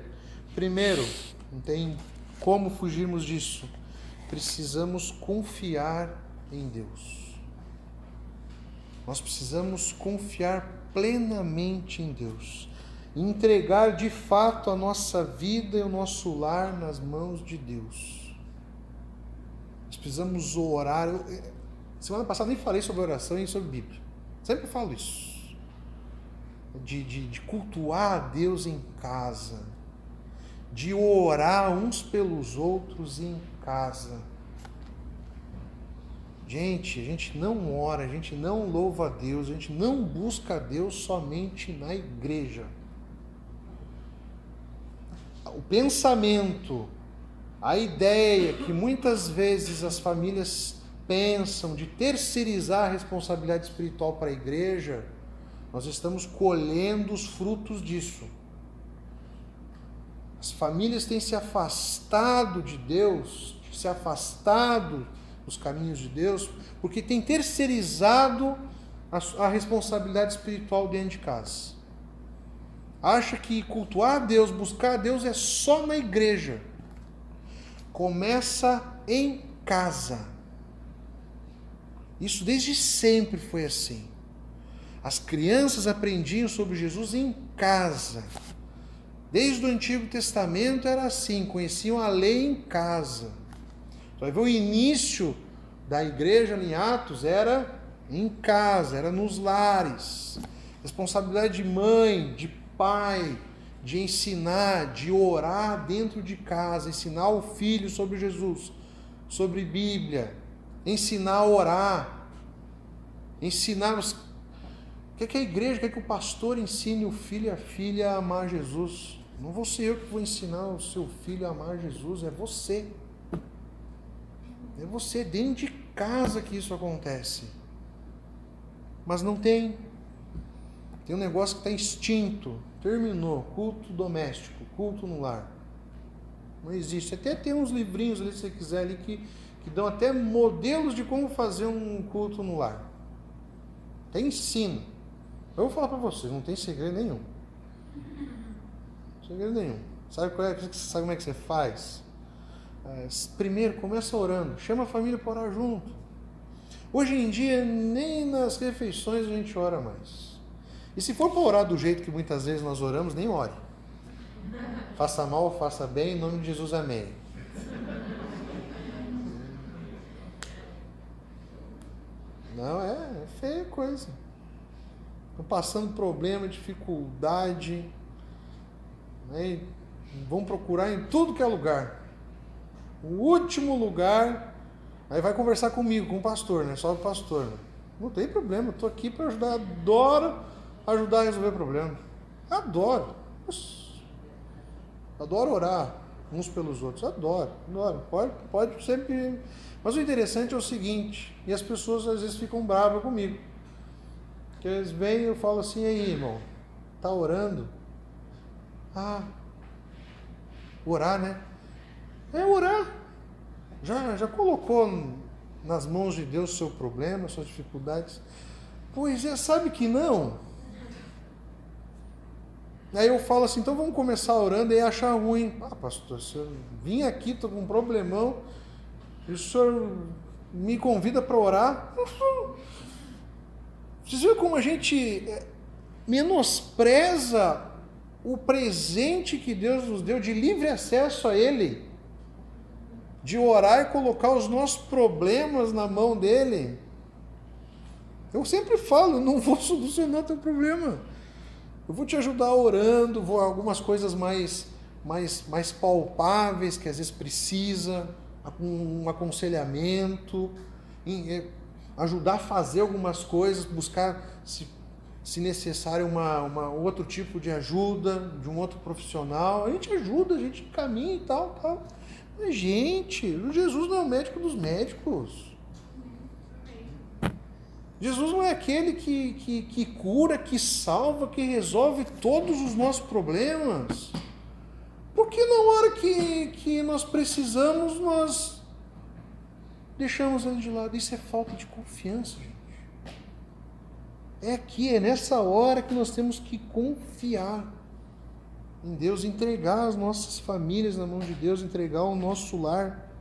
Primeiro, não tem como fugirmos disso. Precisamos confiar em Deus. Nós precisamos confiar plenamente em Deus. Entregar de fato a nossa vida e o nosso lar nas mãos de Deus. Nós precisamos orar. Eu, eh, semana passada nem falei sobre oração e sobre Bíblia. Sempre falo isso de, de, de cultuar a Deus em casa, de orar uns pelos outros em casa. Gente, a gente não ora, a gente não louva a Deus, a gente não busca a Deus somente na igreja. O pensamento, a ideia que muitas vezes as famílias pensam de terceirizar a responsabilidade espiritual para a igreja, nós estamos colhendo os frutos disso. As famílias têm se afastado de Deus, se afastado dos caminhos de Deus, porque têm terceirizado a, a responsabilidade espiritual dentro de casa. Acha que cultuar a Deus, buscar a Deus é só na igreja. Começa em casa. Isso desde sempre foi assim. As crianças aprendiam sobre Jesus em casa. Desde o Antigo Testamento era assim, conheciam a lei em casa. Você vai ver o início da igreja em Atos era em casa, era nos lares. Responsabilidade de mãe, de pai, de ensinar, de orar dentro de casa, ensinar o filho sobre Jesus, sobre Bíblia, ensinar a orar, ensinar os Quer que a igreja, quer que o pastor ensine o filho e a filha a amar Jesus? Não vou ser eu que vou ensinar o seu filho a amar Jesus, é você. É você dentro de casa que isso acontece. Mas não tem. Tem um negócio que está extinto. Terminou. Culto doméstico, culto no lar. Não existe. Até tem uns livrinhos ali, se você quiser, ali, que, que dão até modelos de como fazer um culto no lar. Tem ensino. Eu vou falar para vocês, não tem segredo nenhum. Segredo nenhum. Sabe, qual é, sabe como é que você faz? É, primeiro, começa orando. Chama a família para orar junto. Hoje em dia, nem nas refeições a gente ora mais. E se for para orar do jeito que muitas vezes nós oramos, nem ore. Faça mal faça bem, em nome de Jesus, amém. Não, é, é feia coisa estão passando problema, dificuldade, né? vão procurar em tudo que é lugar. O último lugar, aí vai conversar comigo, com o pastor, né? Só o pastor. Né? Não tem problema, estou aqui para ajudar, adoro ajudar a resolver problema. Adoro. Adoro orar uns pelos outros. Adoro, adoro. Pode, pode sempre. Mas o interessante é o seguinte, e as pessoas às vezes ficam bravas comigo. Que eles vêm e eu falo assim, aí irmão, tá orando? Ah, orar, né? É orar. Já, já colocou nas mãos de Deus seu problema, suas dificuldades? Pois é, sabe que não. Aí eu falo assim, então vamos começar orando e achar ruim. Ah, pastor, se eu vim aqui, estou com um problemão, e o senhor me convida para orar. Vocês viram como a gente é, menospreza o presente que Deus nos deu de livre acesso a Ele, de orar e colocar os nossos problemas na mão dele. Eu sempre falo, não vou solucionar teu problema. Eu vou te ajudar orando, vou algumas coisas mais mais mais palpáveis que às vezes precisa, um aconselhamento, é, ajudar a fazer algumas coisas, buscar se se necessário uma, uma outro tipo de ajuda de um outro profissional, a gente ajuda, a gente caminha e tal, tal. Mas, gente, Jesus não é o médico dos médicos. Jesus não é aquele que, que, que cura, que salva, que resolve todos os nossos problemas. Porque na hora que, que nós precisamos, nós deixamos ele de lado. Isso é falta de confiança, gente. É aqui, é nessa hora que nós temos que confiar em Deus, entregar as nossas famílias na mão de Deus, entregar o nosso lar.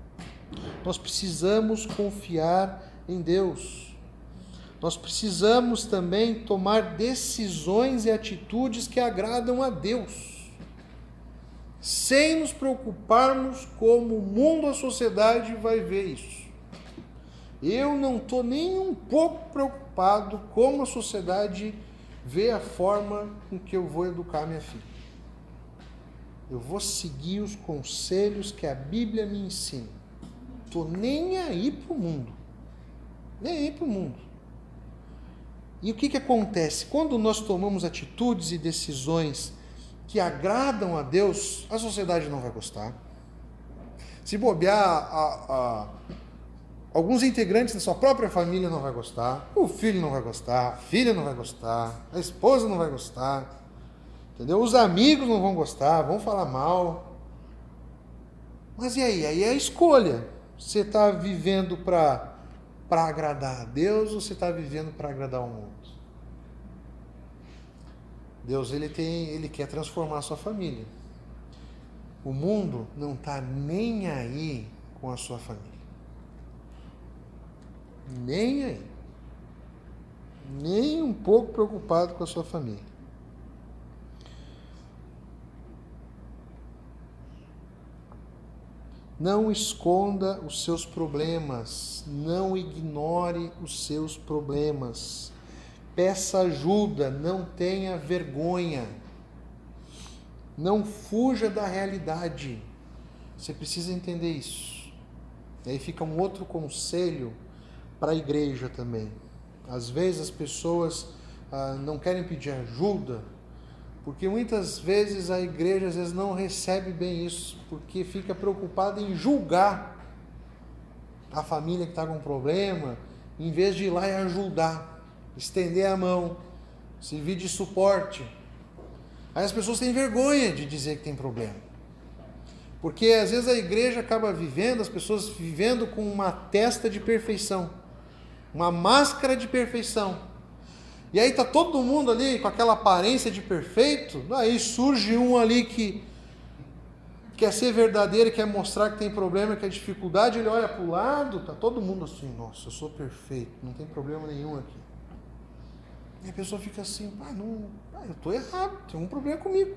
Nós precisamos confiar em Deus. Nós precisamos também tomar decisões e atitudes que agradam a Deus, sem nos preocuparmos como o mundo, a sociedade vai ver isso. Eu não estou nem um pouco preocupado como a sociedade vê a forma com que eu vou educar minha filha. Eu vou seguir os conselhos que a Bíblia me ensina. Estou nem aí para o mundo. Nem aí para o mundo. E o que, que acontece? Quando nós tomamos atitudes e decisões que agradam a Deus, a sociedade não vai gostar. Se bobear, a, a, alguns integrantes da sua própria família não vai gostar, o filho não vai gostar, a filha não vai gostar, a esposa não vai gostar, entendeu? Os amigos não vão gostar, vão falar mal. Mas e aí? Aí é a escolha. Você está vivendo para para agradar a Deus ou você está vivendo para agradar o mundo? Deus ele tem, ele quer transformar a sua família. O mundo não está nem aí com a sua família. Nem aí. Nem um pouco preocupado com a sua família. Não esconda os seus problemas, não ignore os seus problemas. Peça ajuda, não tenha vergonha. Não fuja da realidade. Você precisa entender isso. E aí fica um outro conselho para a igreja também. Às vezes as pessoas ah, não querem pedir ajuda porque muitas vezes a igreja às vezes não recebe bem isso, porque fica preocupada em julgar a família que está com problema, em vez de ir lá e ajudar, estender a mão, servir de suporte. Aí as pessoas têm vergonha de dizer que tem problema. Porque às vezes a igreja acaba vivendo, as pessoas vivendo com uma testa de perfeição, uma máscara de perfeição e aí tá todo mundo ali com aquela aparência de perfeito, aí surge um ali que quer ser verdadeiro, quer mostrar que tem problema, que é dificuldade, ele olha para o lado, tá todo mundo assim, nossa, eu sou perfeito, não tem problema nenhum aqui. E a pessoa fica assim, ah, não, ah, eu estou errado, tem um problema comigo.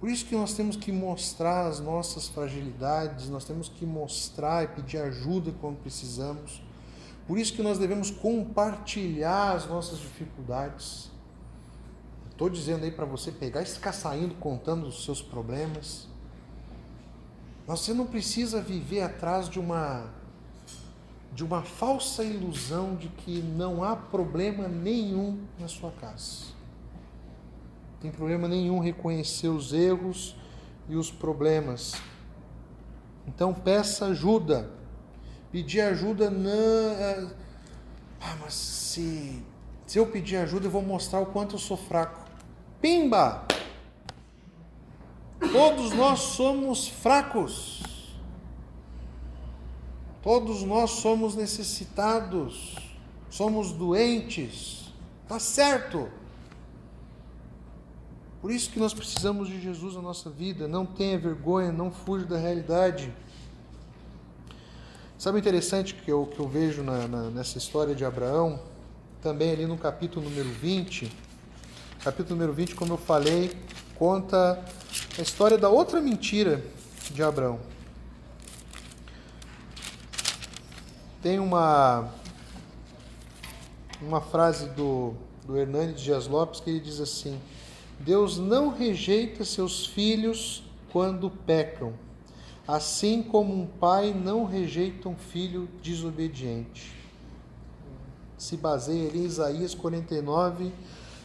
Por isso que nós temos que mostrar as nossas fragilidades, nós temos que mostrar e pedir ajuda quando precisamos. Por isso que nós devemos compartilhar as nossas dificuldades. Estou dizendo aí para você pegar e ficar saindo contando os seus problemas. Você não precisa viver atrás de uma de uma falsa ilusão de que não há problema nenhum na sua casa. Não tem problema nenhum reconhecer os erros e os problemas. Então peça ajuda. Pedir ajuda não. É, ah, mas se, se eu pedir ajuda, eu vou mostrar o quanto eu sou fraco. Pimba! Todos nós somos fracos. Todos nós somos necessitados. Somos doentes. Tá certo. Por isso que nós precisamos de Jesus na nossa vida. Não tenha vergonha, não fuja da realidade. Sabe o interessante que eu, que eu vejo na, na, nessa história de Abraão? Também ali no capítulo número 20. Capítulo número 20, como eu falei, conta a história da outra mentira de Abraão. Tem uma, uma frase do, do Hernani Dias Lopes que ele diz assim: Deus não rejeita seus filhos quando pecam, assim como um pai não rejeita um filho desobediente. Se baseia ali em Isaías 49,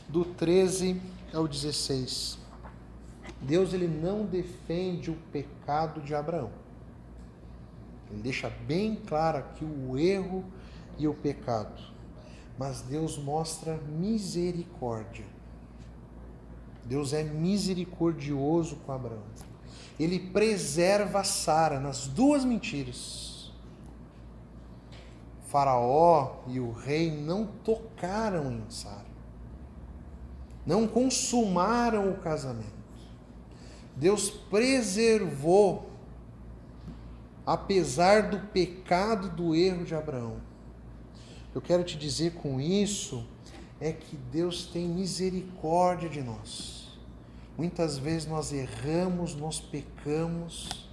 do 13 ao 16. Deus ele não defende o pecado de Abraão. Ele deixa bem claro aqui o erro e o pecado. Mas Deus mostra misericórdia. Deus é misericordioso com Abraão. Ele preserva Sara nas duas mentiras. O faraó e o rei não tocaram em Sara. Não consumaram o casamento. Deus preservou apesar do pecado do erro de Abraão. Eu quero te dizer com isso é que Deus tem misericórdia de nós. Muitas vezes nós erramos, nós pecamos,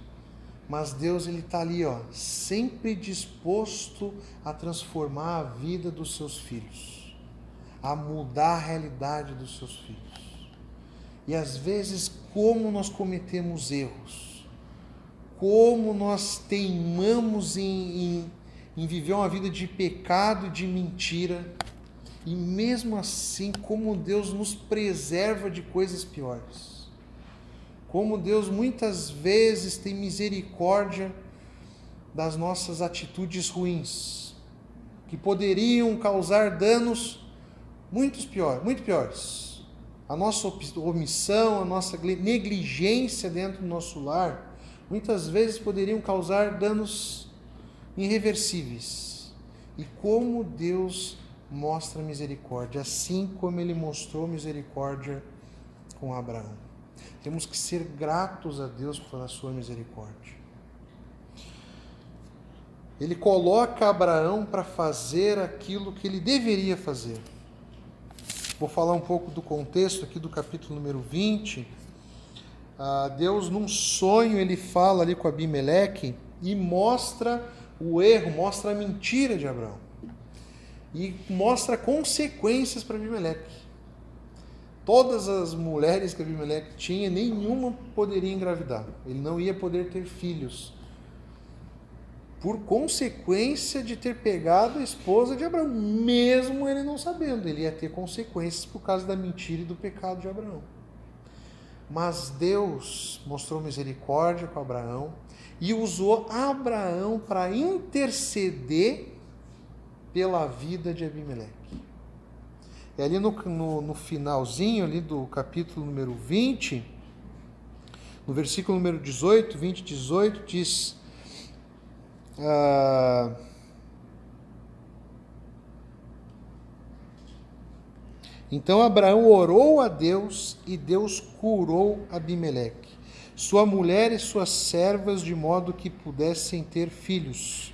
mas Deus ele está ali, ó, sempre disposto a transformar a vida dos seus filhos, a mudar a realidade dos seus filhos. E às vezes, como nós cometemos erros, como nós teimamos em, em, em viver uma vida de pecado de mentira, e mesmo assim, como Deus nos preserva de coisas piores. Como Deus muitas vezes tem misericórdia das nossas atitudes ruins, que poderiam causar danos muito piores, muito piores. A nossa omissão, a nossa negligência dentro do nosso lar muitas vezes poderiam causar danos irreversíveis. E como Deus mostra misericórdia, assim como ele mostrou misericórdia com Abraão. Temos que ser gratos a Deus pela sua misericórdia. Ele coloca Abraão para fazer aquilo que ele deveria fazer. Vou falar um pouco do contexto aqui do capítulo número 20 ah, Deus, num sonho, ele fala ali com Abimeleque e mostra o erro, mostra a mentira de Abraão. E mostra consequências para Abimeleque. Todas as mulheres que Abimeleque tinha, nenhuma poderia engravidar. Ele não ia poder ter filhos. Por consequência de ter pegado a esposa de Abraão, mesmo ele não sabendo, ele ia ter consequências por causa da mentira e do pecado de Abraão. Mas Deus mostrou misericórdia com Abraão e usou Abraão para interceder pela vida de Abimeleque. E ali no, no, no, finalzinho ali do capítulo número 20, no versículo número 18, 20, 18, diz. Ah, Então Abraão orou a Deus e Deus curou Abimeleque, sua mulher e suas servas, de modo que pudessem ter filhos,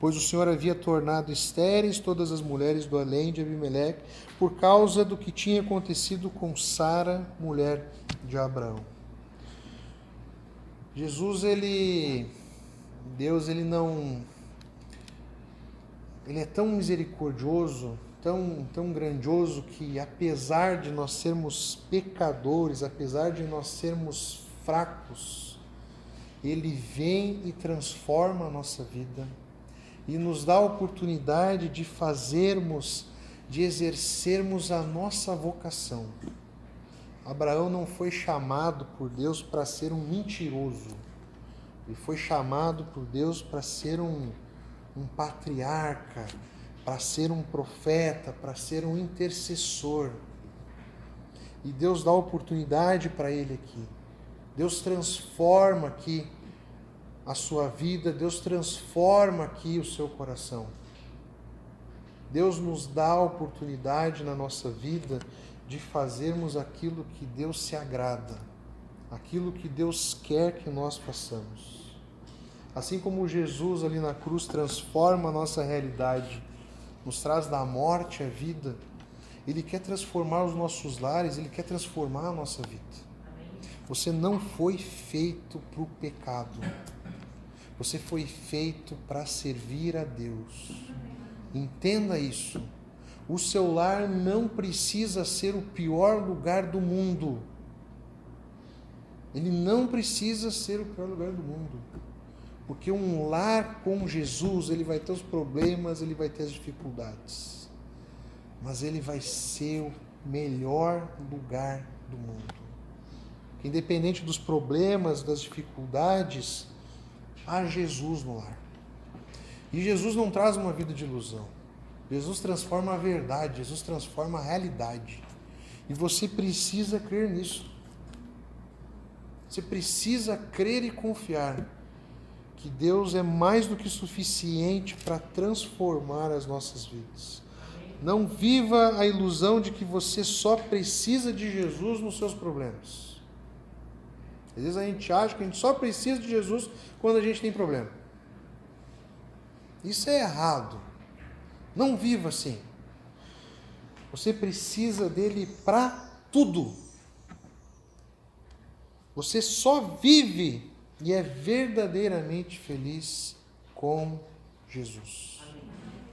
pois o Senhor havia tornado estéreis todas as mulheres do além de Abimeleque, por causa do que tinha acontecido com Sara, mulher de Abraão. Jesus, ele. Deus, ele não. Ele é tão misericordioso tão, tão grandioso que, apesar de nós sermos pecadores, apesar de nós sermos fracos, Ele vem e transforma a nossa vida e nos dá a oportunidade de fazermos, de exercermos a nossa vocação. Abraão não foi chamado por Deus para ser um mentiroso, ele foi chamado por Deus para ser um, um patriarca, para ser um profeta, para ser um intercessor. E Deus dá oportunidade para ele aqui Deus transforma aqui a sua vida, Deus transforma aqui o seu coração. Deus nos dá a oportunidade na nossa vida de fazermos aquilo que Deus se agrada, aquilo que Deus quer que nós façamos. Assim como Jesus ali na cruz transforma a nossa realidade, nos traz da morte à vida, Ele quer transformar os nossos lares, Ele quer transformar a nossa vida. Você não foi feito para o pecado. Você foi feito para servir a Deus. Entenda isso. O seu lar não precisa ser o pior lugar do mundo. Ele não precisa ser o pior lugar do mundo. Porque um lar com Jesus, ele vai ter os problemas, ele vai ter as dificuldades. Mas ele vai ser o melhor lugar do mundo. Independente dos problemas, das dificuldades, há Jesus no lar. E Jesus não traz uma vida de ilusão. Jesus transforma a verdade, Jesus transforma a realidade. E você precisa crer nisso. Você precisa crer e confiar que Deus é mais do que suficiente para transformar as nossas vidas. Não viva a ilusão de que você só precisa de Jesus nos seus problemas. Às vezes a gente acha que a gente só precisa de Jesus quando a gente tem problema. Isso é errado. Não viva assim. Você precisa dele para tudo. Você só vive e é verdadeiramente feliz com Jesus.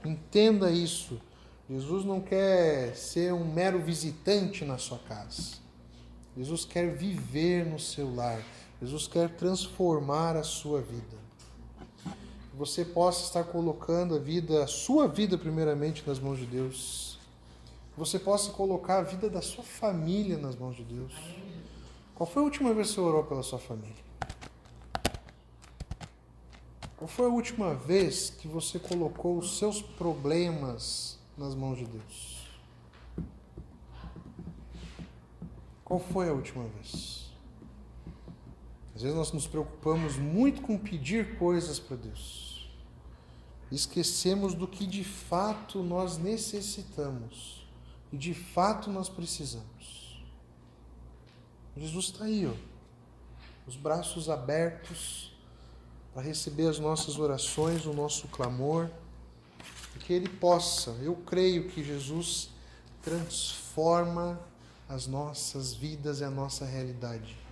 Entenda isso. Jesus não quer ser um mero visitante na sua casa. Jesus quer viver no seu lar. Jesus quer transformar a sua vida você possa estar colocando a vida, a sua vida primeiramente nas mãos de Deus. Que você possa colocar a vida da sua família nas mãos de Deus. Qual foi a última vez que você orou pela sua família? Qual foi a última vez que você colocou os seus problemas nas mãos de Deus? Qual foi a última vez? Às vezes nós nos preocupamos muito com pedir coisas para Deus esquecemos do que de fato nós necessitamos e de fato nós precisamos. Jesus está aí, ó, os braços abertos para receber as nossas orações, o nosso clamor, que Ele possa, eu creio que Jesus transforma as nossas vidas e a nossa realidade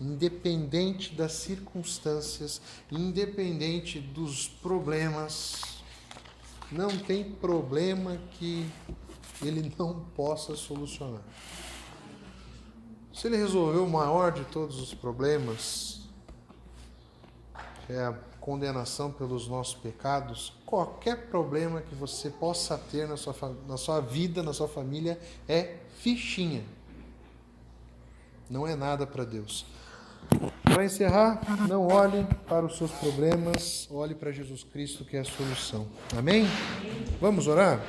independente das circunstâncias, independente dos problemas. Não tem problema que ele não possa solucionar. Se ele resolveu o maior de todos os problemas, que é a condenação pelos nossos pecados, qualquer problema que você possa ter na sua, na sua vida, na sua família, é fichinha. Não é nada para Deus. Para encerrar, não olhe para os seus problemas, olhe para Jesus Cristo que é a solução. Amém? Vamos orar?